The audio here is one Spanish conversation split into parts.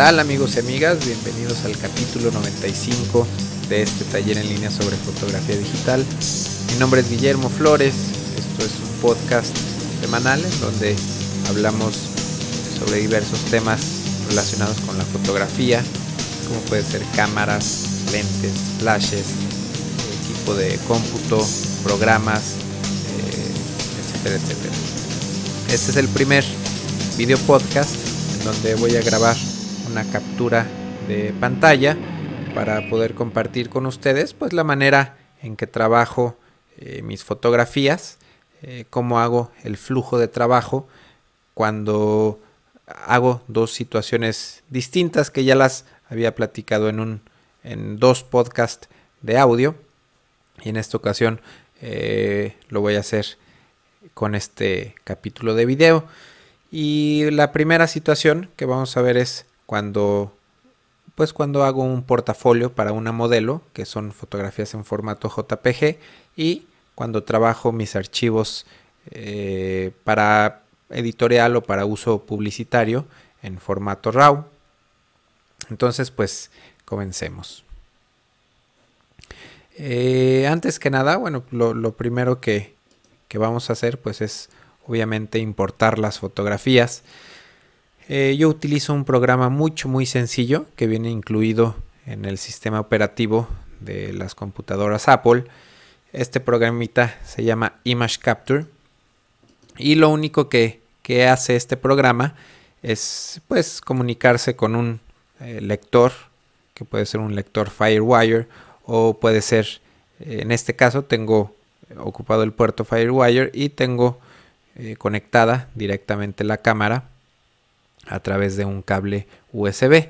tal amigos y amigas? Bienvenidos al capítulo 95 de este taller en línea sobre fotografía digital. Mi nombre es Guillermo Flores, esto es un podcast semanal en donde hablamos sobre diversos temas relacionados con la fotografía, como puede ser cámaras, lentes, flashes, equipo de cómputo, programas, eh, etcétera, etcétera. Este es el primer video podcast en donde voy a grabar una captura de pantalla para poder compartir con ustedes pues la manera en que trabajo eh, mis fotografías, eh, cómo hago el flujo de trabajo cuando hago dos situaciones distintas que ya las había platicado en un en dos podcasts de audio. Y en esta ocasión eh, lo voy a hacer con este capítulo de video. Y la primera situación que vamos a ver es cuando pues cuando hago un portafolio para una modelo, que son fotografías en formato JPG, y cuando trabajo mis archivos eh, para editorial o para uso publicitario en formato RAW. Entonces, pues comencemos. Eh, antes que nada, bueno, lo, primero que, que, vamos a hacer, pues es obviamente importar las fotografías. Eh, yo utilizo un programa mucho muy sencillo que viene incluido en el sistema operativo de las computadoras Apple. Este programita se llama Image Capture y lo único que, hace este programa es pues comunicarse con un eh, lector que puede ser un lector Firewire o puede ser en este caso tengo ocupado el puerto Firewire y tengo eh, conectada directamente la cámara a través de un cable USB.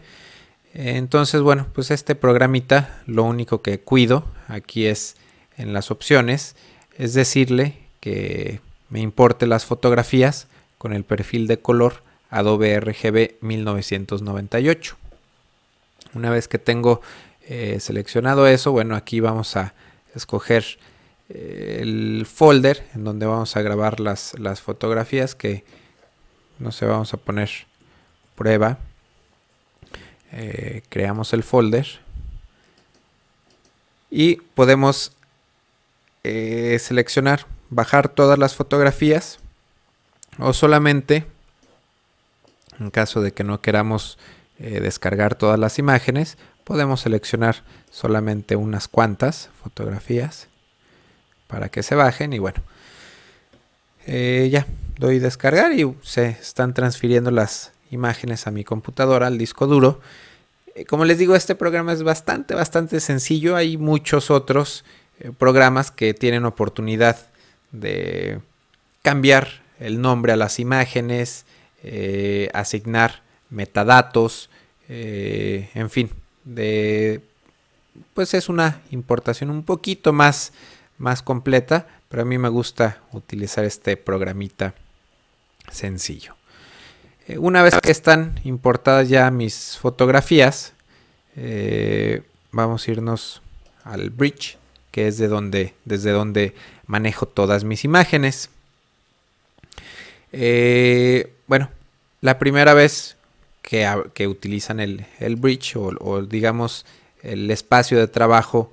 Entonces, bueno, pues este programita lo único que cuido aquí es en las opciones, es decirle que me importe las fotografías con el perfil de color Adobe RGB 1998. Una vez que tengo eh, seleccionado eso, bueno, aquí vamos a escoger eh, el folder en donde vamos a grabar las, las fotografías que no sé, vamos a poner prueba, eh, creamos el folder y podemos eh, seleccionar, bajar todas las fotografías o solamente, en caso de que no queramos eh, descargar todas las imágenes, podemos seleccionar solamente unas cuantas fotografías para que se bajen y bueno, ya doy descargar y se están transfiriendo las imágenes a mi computadora, al disco duro. Eh, como les digo, este programa es bastante, bastante sencillo. Hay muchos otros eh, programas que tienen oportunidad de cambiar el nombre a las imágenes, eh, asignar metadatos, en fin, de, pues es una importación un poquito más, más completa, pero a mí me gusta utilizar este programita sencillo. Eh, una vez que están importadas ya mis fotografías, eh, vamos a irnos al bridge, que es de donde, desde donde manejo todas mis imágenes. Eh, bueno, la primera vez que, utilizan el, bridge o, digamos el espacio de trabajo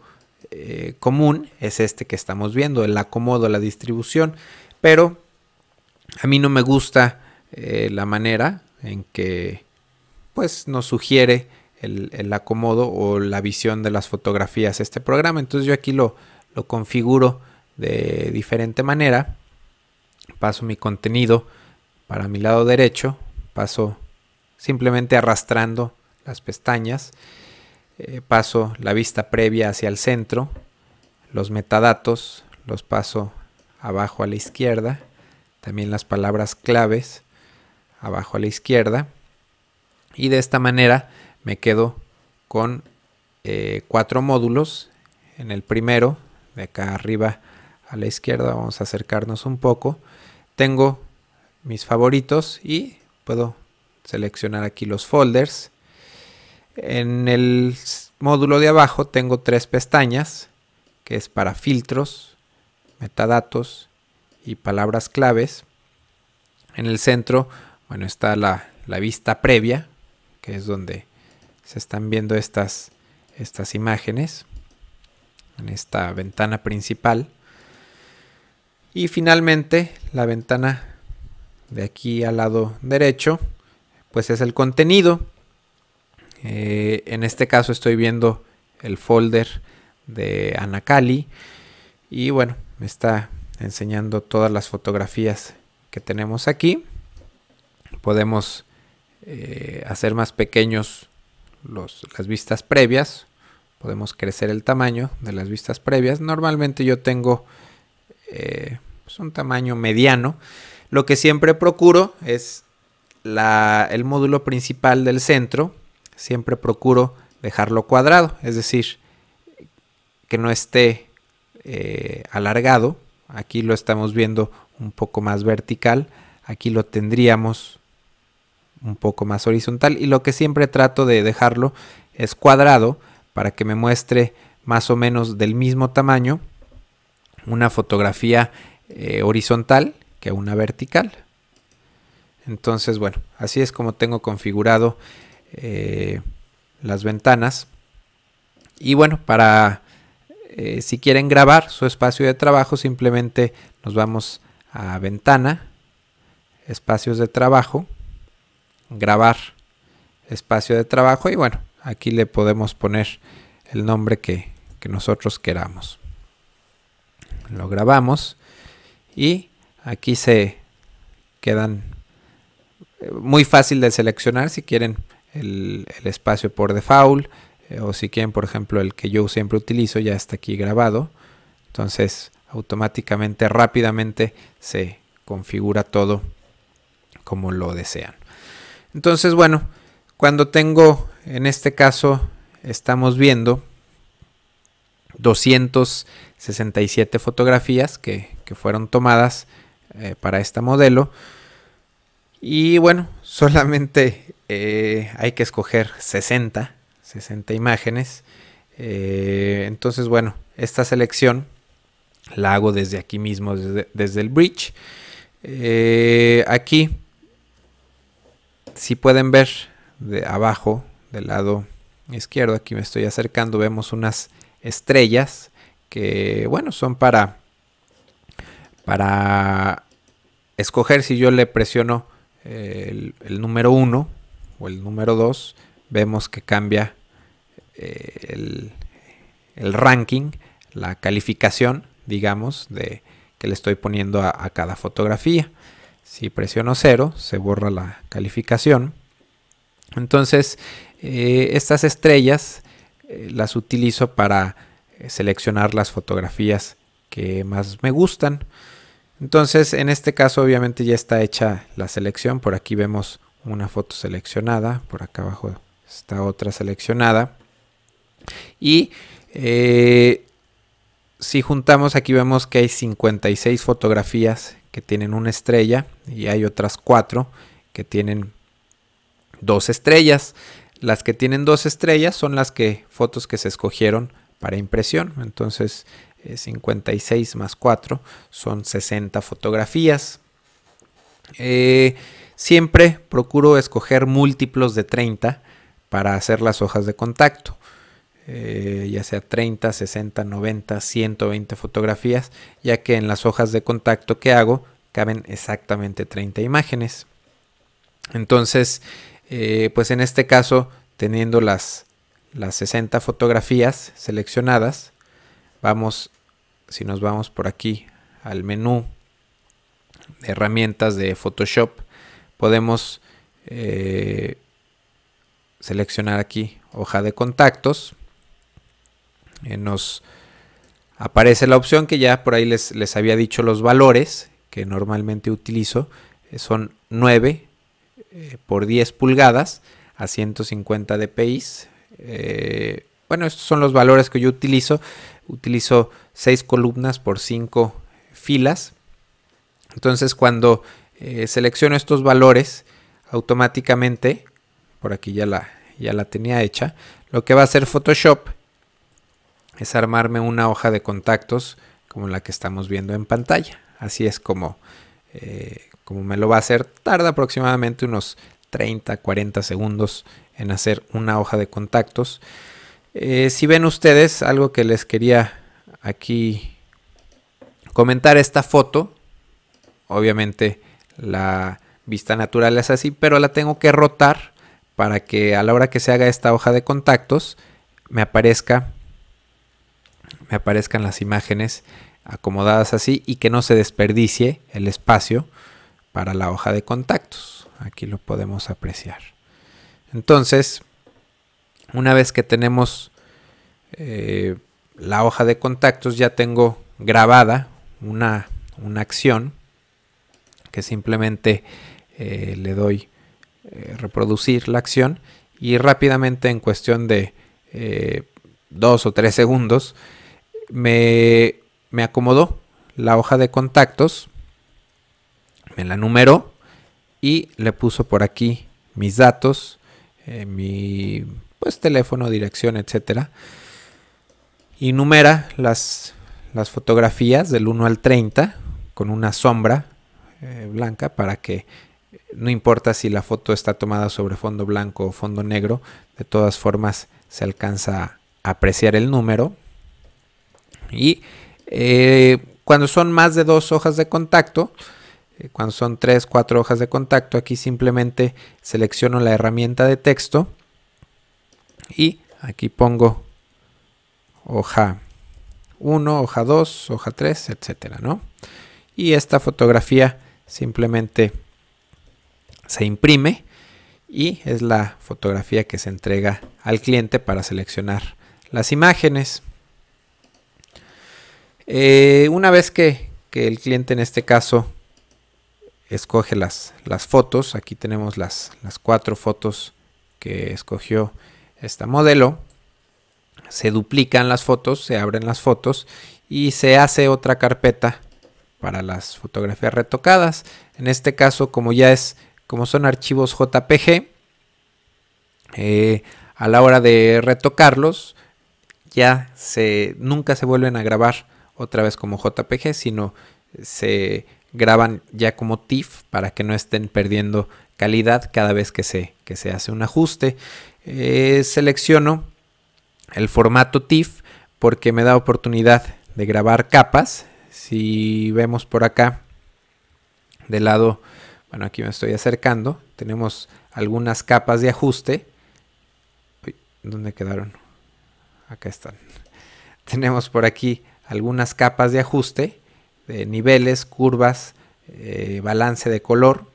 común es este que estamos viendo, el acomodo, la distribución, pero a mí no me gusta eh, la manera en que pues nos sugiere el, acomodo o la visión de las fotografías este programa. Entonces yo aquí lo, lo configuro de diferente manera. Paso mi contenido para mi lado derecho. Paso simplemente arrastrando las pestañas. Eh, paso la vista previa hacia el centro. Los metadatos los paso abajo a la izquierda. También las palabras claves abajo a la izquierda. Y de esta manera me quedo con eh, cuatro módulos. En el primero, de acá arriba a la izquierda, vamos a acercarnos un poco. Tengo mis favoritos y puedo seleccionar aquí los folders. En el módulo de abajo tengo tres pestañas, que es para filtros, metadatos y palabras claves. En el centro bueno, está la, vista previa, que es donde se están viendo estas, estas imágenes en esta ventana principal. Y finalmente la ventana de aquí al lado derecho, pues es el contenido. Eh, en este caso estoy viendo el folder de Anacali y bueno, me está enseñando todas las fotografías que tenemos aquí. Podemos eh, hacer más pequeños las vistas previas. Podemos crecer el tamaño de las vistas previas. Normalmente yo tengo eh, pues un tamaño mediano. Lo que siempre procuro es el módulo principal del centro. Siempre procuro dejarlo cuadrado. Es decir, que no esté eh, alargado. Aquí lo estamos viendo un poco más vertical. Aquí lo tendríamos un poco más horizontal. Y lo que siempre trato de dejarlo es cuadrado para que me muestre más o menos del mismo tamaño una fotografía eh, horizontal que una vertical. Entonces, bueno, así es como tengo configurado eh, las ventanas. Y bueno, para eh, si quieren grabar su espacio de trabajo, simplemente nos vamos a ventana, espacios de trabajo, grabar espacio de trabajo y bueno, aquí le podemos poner el nombre que, nosotros queramos. Lo grabamos y aquí se quedan eh, muy fácil de seleccionar si quieren el, el espacio por default eh, o si quieren por ejemplo el que yo siempre utilizo ya está aquí grabado entonces automáticamente rápidamente se configura todo como lo desean entonces bueno cuando tengo en este caso estamos viendo 267 fotografías que, fueron tomadas eh, para este modelo y bueno solamente eh, hay que escoger 60 60 imágenes. Eh, entonces, bueno, esta selección la hago desde aquí mismo, desde, el bridge. Aquí, si pueden ver de abajo, del lado izquierdo, aquí me estoy acercando, vemos unas estrellas que, bueno, son para, para escoger si yo le presiono el, el número 1 o el número 2 vemos que cambia eh, el, ranking, la calificación, digamos, de que le estoy poniendo a, cada fotografía. Si presiono 0, se borra la calificación. Entonces, eh, estas estrellas eh, las utilizo para seleccionar las fotografías que más me gustan. Entonces, en este caso, obviamente ya está hecha la selección. Por aquí vemos una foto seleccionada. Por acá abajo está otra seleccionada. Y eh, si juntamos aquí vemos que hay 56 fotografías que tienen una estrella y hay otras 4 que tienen dos estrellas. Las que tienen dos estrellas son las que fotos que se escogieron para impresión. Entonces 56 eh, más 4 son 60 fotografías. Eh, siempre procuro escoger múltiplos de 30 para hacer las hojas de contacto. Eh, ya sea 30, 60, 90, 120 fotografías, ya que en las hojas de contacto que hago caben exactamente 30 imágenes. Entonces, eh, pues en este caso, teniendo las, las 60 fotografías seleccionadas, vamos, si nos vamos por aquí al menú de herramientas de Photoshop, podemos eh, seleccionar aquí hoja de contactos eh, nos aparece la opción que ya por ahí les, les había dicho los valores que normalmente utilizo. Eh, son 9 eh, por 10 pulgadas a 150 dpi. bueno, estos son los valores que yo utilizo. Utilizo 6 columnas por 5 filas. Entonces cuando selecciono estos valores, automáticamente, por aquí ya la, ya la tenía hecha, lo que va a hacer Photoshop es armarme una hoja de contactos como la que estamos viendo en pantalla. Así es como, eh, como me lo va a hacer. Tarda aproximadamente unos 30, 40 segundos en hacer una hoja de contactos. Eh, si ven ustedes, algo que les quería aquí comentar esta foto, obviamente la vista natural es así, pero la tengo que rotar para que a la hora que se haga esta hoja de contactos me aparezca me aparezcan las imágenes acomodadas así y que no se desperdicie el espacio para la hoja de contactos. Aquí lo podemos apreciar. Entonces, una vez que tenemos eh, la hoja de contactos, ya tengo grabada una, acción que simplemente eh, le doy eh, reproducir la acción y rápidamente en cuestión de dos o tres segundos me, me acomodó la hoja de contactos, me la numeró y le puso por aquí mis datos, eh, mi pues, teléfono, dirección, etcétera. Y numera las, las fotografías del 1 al 30 con una sombra eh, blanca para que no importa si la foto está tomada sobre fondo blanco o fondo negro, de todas formas se alcanza a apreciar el número y eh, cuando son más de dos hojas de contacto, eh, cuando son tres, cuatro hojas de contacto, aquí simplemente selecciono la herramienta de texto y aquí pongo hoja 1, hoja 2, hoja 3, etcétera, ¿no? Y esta fotografía simplemente se imprime y es la fotografía que se entrega al cliente para seleccionar las imágenes. Eh, una vez que, el cliente en este caso escoge las, fotos, aquí tenemos las, las, cuatro fotos que escogió esta modelo, se duplican las fotos, se abren las fotos y se hace otra carpeta para las fotografías retocadas. En este caso, como ya es, como son archivos JPG, eh, a la hora de retocarlos, ya se, nunca se vuelven a grabar otra vez como JPG, sino se graban ya como TIFF para que no estén perdiendo calidad cada vez que se, que se hace un ajuste. Eh, selecciono el formato TIFF porque me da oportunidad de grabar capas. Si vemos por acá, del lado, bueno, aquí me estoy acercando, tenemos algunas capas de ajuste. ¿Dónde quedaron? Acá están. Tenemos por aquí algunas capas de ajuste, de niveles, curvas, eh, balance de color.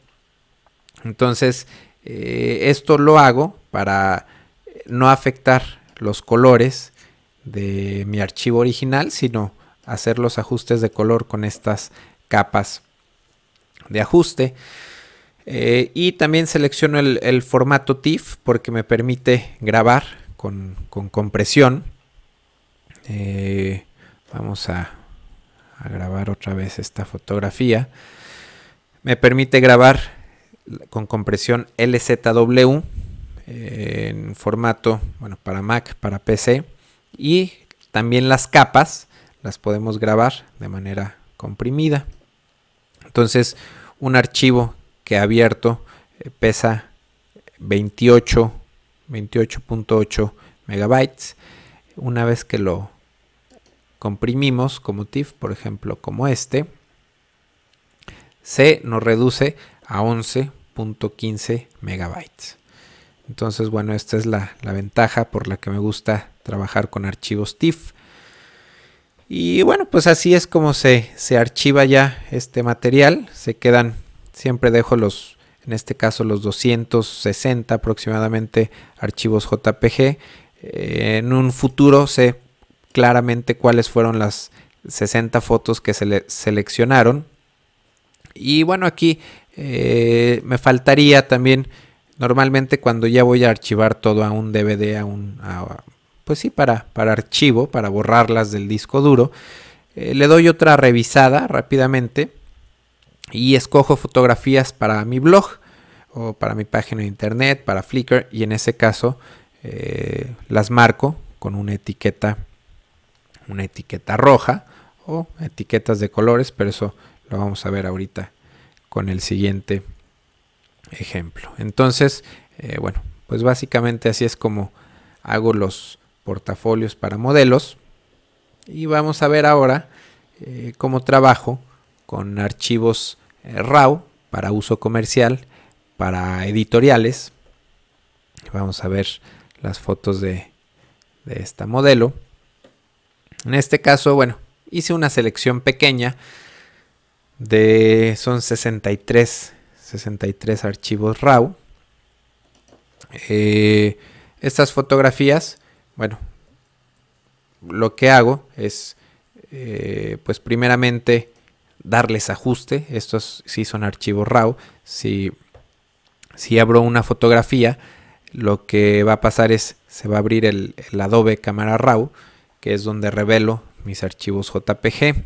Entonces, eh, esto lo hago para no afectar los colores de mi archivo original, sino hacer los ajustes de color con estas capas de ajuste. Eh, y también selecciono el, formato TIFF porque me permite grabar con, compresión. Vamos a, grabar otra vez esta fotografía. Me permite grabar con compresión LZW en formato, bueno, para Mac, para PC. Y también las capas las podemos grabar de manera comprimida. Entonces, un archivo que abierto eh, pesa 28, 28.8 megabytes. Una vez que lo comprimimos como TIFF, por ejemplo, como este, se nos reduce a 11.15 megabytes. Entonces, bueno, esta es la, ventaja por la que me gusta trabajar con archivos TIFF. Y bueno, pues así es como se, se archiva ya este material. Se quedan, siempre dejo los, en este caso los 260 aproximadamente archivos JPG. Eh, en un futuro se claramente cuáles fueron las 60 fotos que se le seleccionaron. Y bueno, aquí eh, me faltaría también, normalmente cuando ya voy a archivar todo a un DVD, a un, pues sí, para, para archivo, para borrarlas del disco duro, eh, le doy otra revisada rápidamente y escojo fotografías para mi blog o para mi página de internet, para Flickr y en ese caso eh, las marco con una etiqueta una etiqueta roja o etiquetas de colores, pero eso lo vamos a ver ahorita con el siguiente ejemplo. Entonces, eh, bueno, pues básicamente así es como hago los portafolios para modelos. Y vamos a ver ahora eh, cómo trabajo con archivos eh, RAW para uso comercial, para editoriales. Vamos a ver las fotos de, de esta modelo. En este caso, bueno, hice una selección pequeña de son 63 63 archivos RAW. Eh, estas fotografías bueno lo que hago es eh, pues primeramente darles ajuste. Estos sí son archivos RAW. Si, si abro una fotografía lo que va a pasar es se va a abrir el, el Adobe Cámara RAW que es donde revelo mis archivos JPG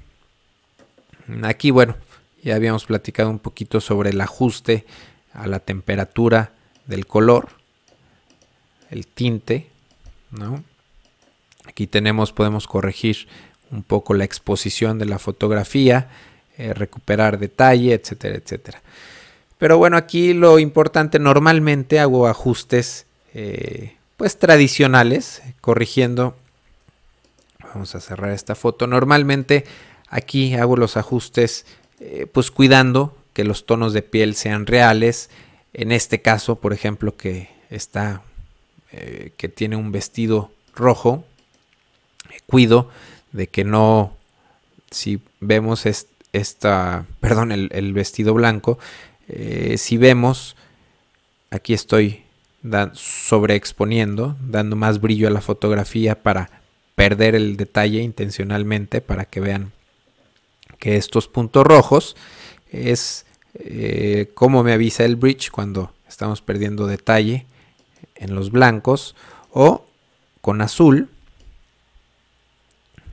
aquí bueno ya habíamos platicado un poquito sobre el ajuste a la temperatura del color, el tinte, ¿no? Aquí tenemos, podemos corregir un poco la exposición de la fotografía, eh, recuperar detalle, etcétera, etcétera. Pero bueno, aquí lo importante, normalmente hago ajustes eh, pues tradicionales, corrigiendo. Vamos a cerrar esta foto. Normalmente aquí hago los ajustes eh, pues cuidando que los tonos de piel sean reales. En este caso, por ejemplo, que está, eh, que tiene un vestido rojo, eh, cuido de que no, si vemos esta, perdón, el, vestido blanco, si vemos, aquí estoy sobreexponiendo, dando más brillo a la fotografía para perder el detalle intencionalmente, para que vean que estos puntos rojos es eh, como me avisa el bridge cuando estamos perdiendo detalle en los blancos o con azul.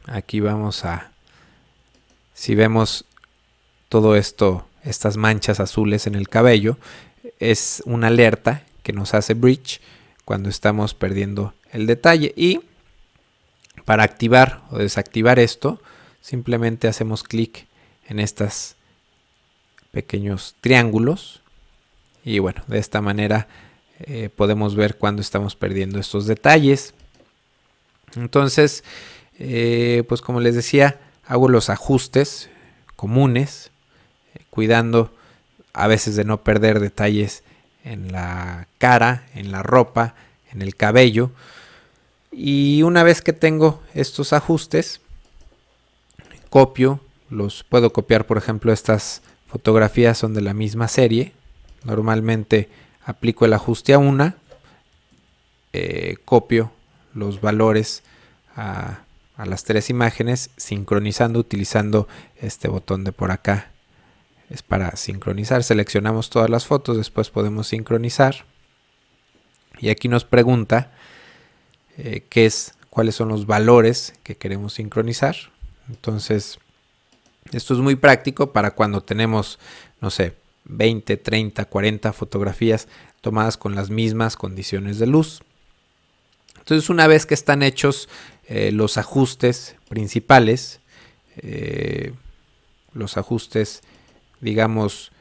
Aquí vamos a si vemos todo esto estas manchas azules en el cabello es una alerta que nos hace bridge cuando estamos perdiendo el detalle. Y para activar o desactivar esto simplemente hacemos clic en estos pequeños triángulos y bueno, de esta manera eh, podemos ver cuando estamos perdiendo estos detalles. Entonces, eh, pues como les decía, hago los ajustes comunes, eh, cuidando a veces de no perder detalles en la cara, en la ropa, en el cabello. Y una vez que tengo estos ajustes, copio, los puedo copiar, por ejemplo, estas fotografías son de la misma serie. Normalmente aplico el ajuste a una, eh, copio los valores a, a las tres imágenes, sincronizando utilizando este botón de por acá. Es para sincronizar. Seleccionamos todas las fotos, después podemos sincronizar. Y aquí nos pregunta eh, qué es, cuáles son los valores que queremos sincronizar. Entonces, esto es muy práctico para cuando tenemos, no sé, 20, 30, 40 fotografías tomadas con las mismas condiciones de luz. Entonces, una vez que están hechos eh, los ajustes principales, eh, los ajustes, digamos,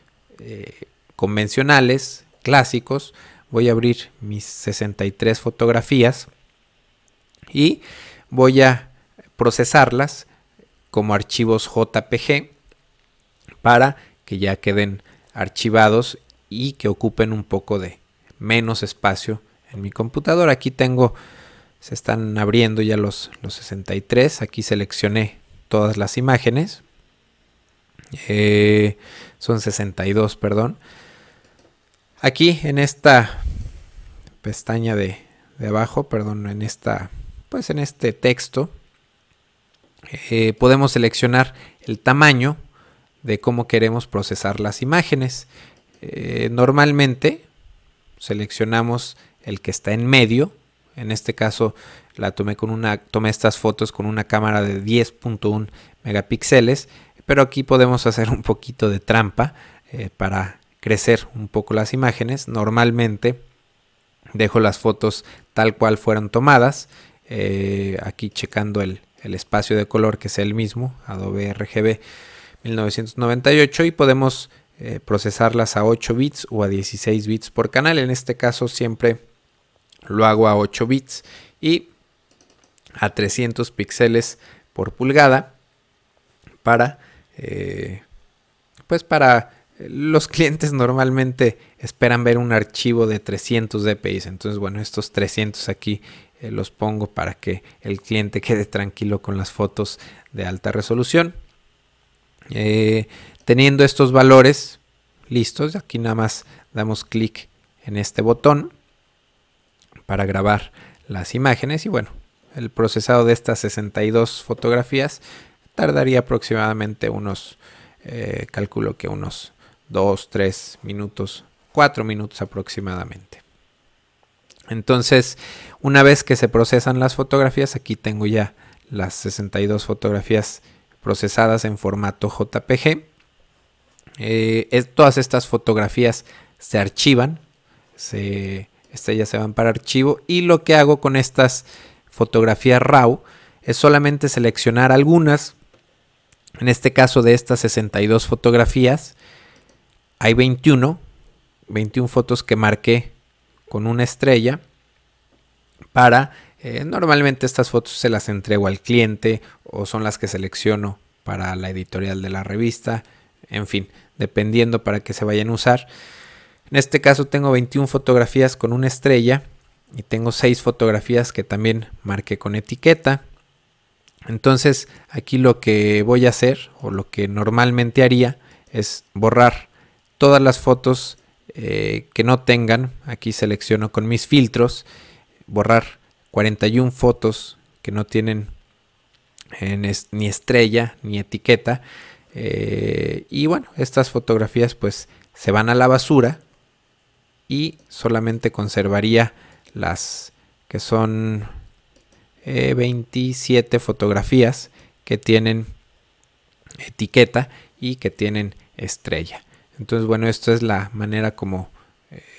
convencionales, clásicos, voy a abrir mis 63 fotografías y voy a procesarlas como archivos JPG para que ya queden archivados y que ocupen un poco de menos espacio en mi computadora. Aquí tengo, se están abriendo ya los, los 63. Aquí seleccioné todas las imágenes. Eh, son 62, perdón. Aquí en esta pestaña de, de abajo, perdón, en esta, pues en este texto, eh, podemos seleccionar el tamaño de cómo queremos procesar las imágenes. Eh, normalmente seleccionamos el que está en medio. En este caso la tomé con una tomé estas fotos con una cámara de 10.1 megapíxeles, pero aquí podemos hacer un poquito de trampa eh, para crecer un poco las imágenes. Normalmente dejo las fotos tal cual fueron tomadas. Aquí checando el, el espacio de color que sea el mismo, Adobe RGB 1998 y podemos eh, procesarlas a 8 bits o a 16 bits por canal. En este caso siempre lo hago a 8 bits y a 300 píxeles por pulgada para eh, pues para los clientes normalmente esperan ver un archivo de 300 dpi entonces bueno estos 300 aquí eh, los pongo para que el cliente quede tranquilo con las fotos de alta resolución eh, teniendo estos valores listos aquí nada más damos clic en este botón para grabar las imágenes y bueno el procesado de estas 62 fotografías tardaría aproximadamente unos, eh, calculo que unos 2, 3 minutos, 4 minutos aproximadamente. Entonces, una vez que se procesan las fotografías, aquí tengo ya las 62 fotografías procesadas en formato JPG. Eh, todas estas fotografías se archivan, se, estas ya se van para archivo y lo que hago con estas fotografía RAW es solamente seleccionar algunas. En este caso de estas 62 fotografías, hay 21, 21 fotos que marqué con una estrella para, eh, normalmente estas fotos se las entrego al cliente o son las que selecciono para la editorial de la revista, en fin, dependiendo para qué se vayan a usar. En este caso tengo 21 fotografías con una estrella y tengo seis fotografías que también marqué con etiqueta. Entonces aquí lo que voy a hacer o lo que normalmente haría es borrar todas las fotos eh, que no tengan. Aquí selecciono con mis filtros. Borrar 41 fotos que no tienen ni estrella ni etiqueta. Eh, y bueno, estas fotografías pues se van a la basura y solamente conservaría las que son 27 eh, fotografías que tienen etiqueta y que tienen estrella. Entonces, bueno, esto es la manera como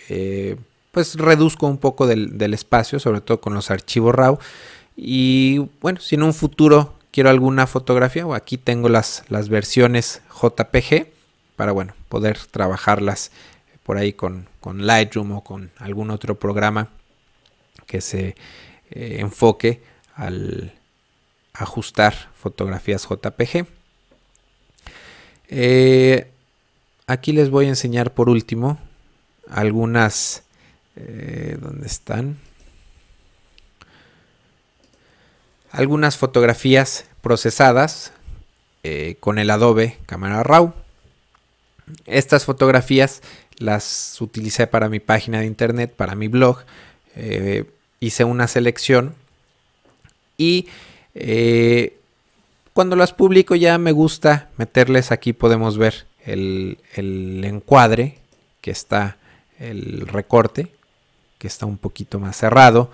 eh, pues reduzco un poco del, espacio, sobre todo con los archivos RAW. Y bueno, si en un futuro quiero alguna fotografía, o aquí tengo las, las versiones JPG para bueno, poder trabajarlas por ahí con, con Lightroom o con algún otro programa que se eh, enfoque al ajustar fotografías JPG. Eh, aquí les voy a enseñar por último algunas... Eh, ¿Dónde están? Algunas fotografías procesadas con el Adobe Camera Raw. Estas fotografías las utilicé para mi página de internet, para mi blog hice una selección y eh, cuando las publico ya me gusta meterles aquí podemos ver el, encuadre que está el recorte que está un poquito más cerrado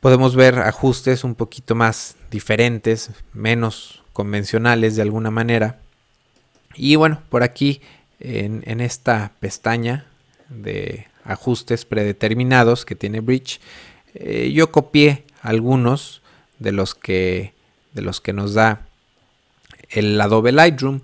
podemos ver ajustes un poquito más diferentes menos convencionales de alguna manera y bueno por aquí en, esta pestaña de ajustes predeterminados que tiene Bridge. Eh, yo copié algunos de los que de los que nos da el Adobe Lightroom.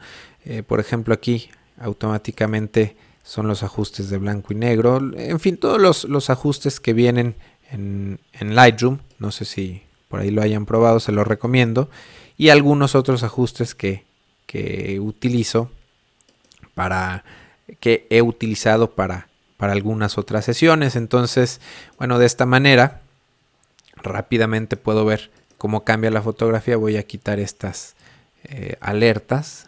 Eh, por ejemplo, aquí automáticamente son los ajustes de blanco y negro. En fin, todos los, ajustes que vienen en, Lightroom. No sé si por ahí lo hayan probado, se los recomiendo. Y algunos otros ajustes que, que utilizo para que he utilizado para para algunas otras sesiones. Entonces, bueno, de esta manera rápidamente puedo ver cómo cambia la fotografía. Voy a quitar estas eh, alertas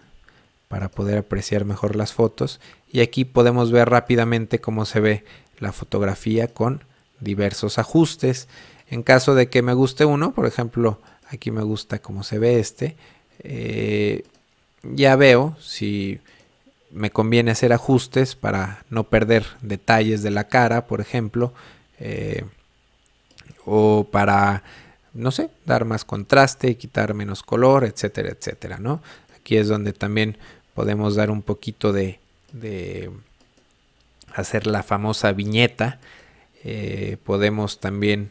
para poder apreciar mejor las fotos. Y aquí podemos ver rápidamente cómo se ve la fotografía con diversos ajustes. En caso de que me guste uno, por ejemplo, aquí me gusta cómo se ve este. Eh, ya veo si me conviene hacer ajustes para no perder detalles de la cara, por ejemplo, eh, o para, no sé, dar más contraste, quitar menos color, etcétera, etcétera, ¿no? Aquí es donde también podemos dar un poquito de, hacer la famosa viñeta. Eh, podemos también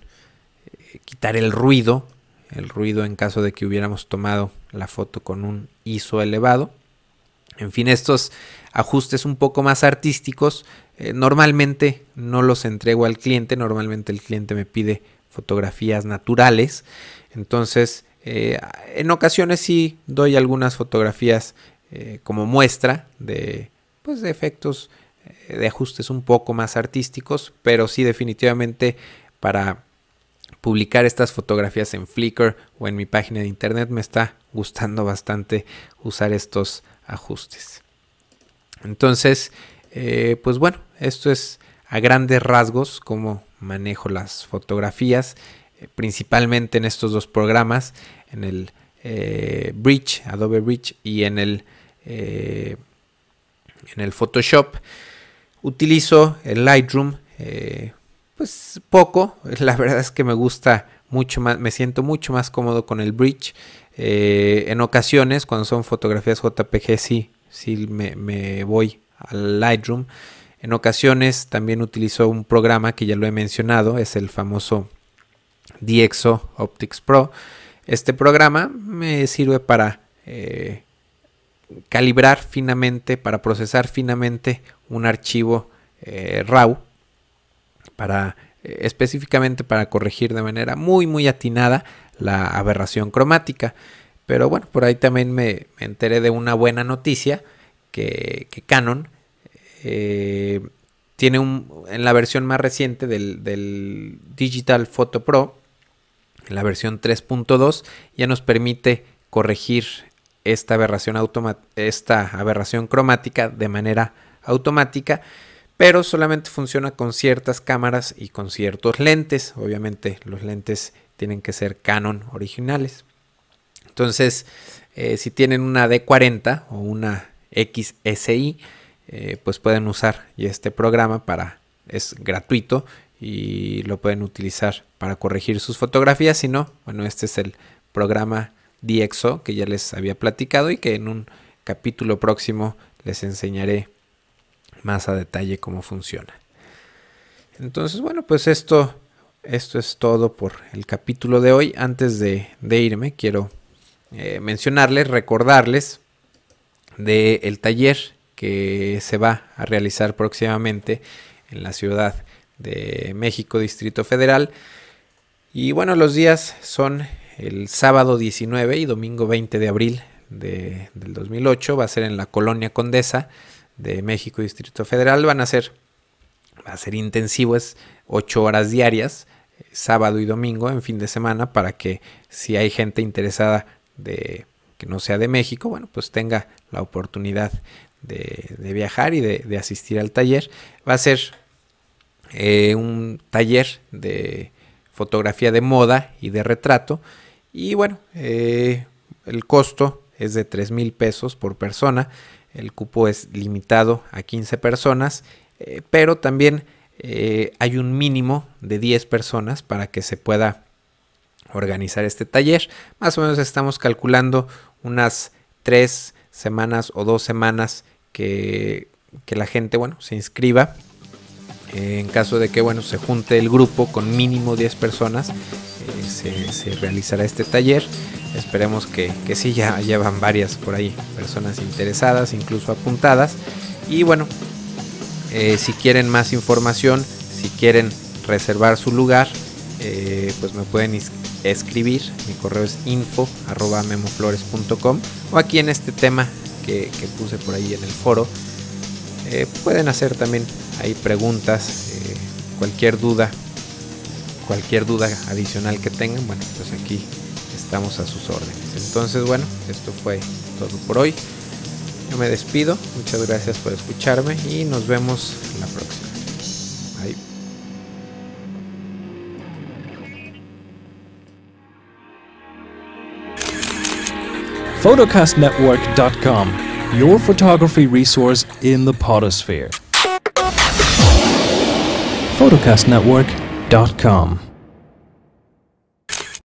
eh, quitar el ruido, el ruido en caso de que hubiéramos tomado la foto con un ISO elevado En fin, estos ajustes un poco más artísticos eh, normalmente no los entrego al cliente, normalmente el cliente me pide fotografías naturales, entonces en ocasiones sí doy algunas fotografías eh, como muestra de, pues, de efectos de ajustes un poco más artísticos, pero sí definitivamente para publicar estas fotografías en Flickr o en mi página de internet me está gustando bastante usar estos ajustes. Entonces, eh, pues bueno, esto es a grandes rasgos cómo manejo las fotografías, eh, principalmente en estos dos programas, en el eh, Bridge, Adobe Bridge y en el, en el Photoshop. Utilizo el Lightroom, pues poco, la verdad es que me gusta mucho más, me siento mucho más cómodo con el Bridge. en ocasiones, cuando son fotografías JPG, sí, sí me, voy al Lightroom. En ocasiones también utilizo un programa que ya lo he mencionado, es el famoso DxO Optics Pro. Este programa me sirve para eh, calibrar finamente, para procesar finamente un archivo eh, RAW, para, eh, específicamente para corregir de manera muy muy atinada la aberración cromática. Pero bueno, por ahí también me, enteré de una buena noticia que, Canon eh, tiene un, en la versión más reciente del, Digital Photo Pro, en la versión 3.2, ya nos permite corregir esta aberración, esta aberración cromática de manera automática, pero solamente funciona con ciertas cámaras y con ciertos lentes. Obviamente los lentes tienen que ser Canon originales. Entonces, eh, si tienen una D40 o una XSI, eh, pues pueden usar este programa para, es gratuito y lo pueden utilizar para corregir sus fotografías. Si no, bueno, este es el programa DxO que ya les había platicado y que en un capítulo próximo les enseñaré más a detalle cómo funciona. Entonces, bueno, pues esto, esto es todo por el capítulo de hoy. Antes de, de irme, quiero eh, mencionarles, recordarles del taller que se va a realizar próximamente en la Ciudad de México, Distrito Federal. Y bueno, los días son el sábado 19 y domingo 20 de abril de, del 2008. Va a ser en la Colonia Condesa de México, Distrito Federal. Van a ser, va a ser intensivo, es 8 horas diarias, sábado y domingo en fin de semana, para que si hay gente interesada de que no sea de México, bueno, pues tenga la oportunidad de, viajar y de, asistir al taller. Va a ser eh, un taller de fotografía de moda y de retrato. Y bueno, eh, el costo es de 3 mil pesos por persona. El cupo es limitado a 15 personas, eh, pero también hay un mínimo de 10 personas para que se pueda organizar este taller. Más o menos estamos calculando unas tres semanas o dos semanas que, la gente, bueno, se inscriba. en caso de que, bueno, se junte el grupo con mínimo 10 personas, eh, se, realizará este taller. Esperemos que, que sí, ya llevan varias por ahí personas interesadas, incluso apuntadas. Y bueno, eh, si quieren más información, si quieren reservar su lugar, eh, pues me pueden escribir. Mi correo es info arroba memoflores.com o aquí en este tema que, puse por ahí en el foro. Pueden hacer también ahí preguntas, cualquier duda, cualquier duda adicional que tengan. Bueno, pues aquí estamos a sus órdenes. Entonces, bueno, esto fue todo por hoy. Yo me despido. Muchas gracias por escucharme y nos vemos la próxima. photocastnetwork.com, your photography resource in the potosphere. photocastnetwork.com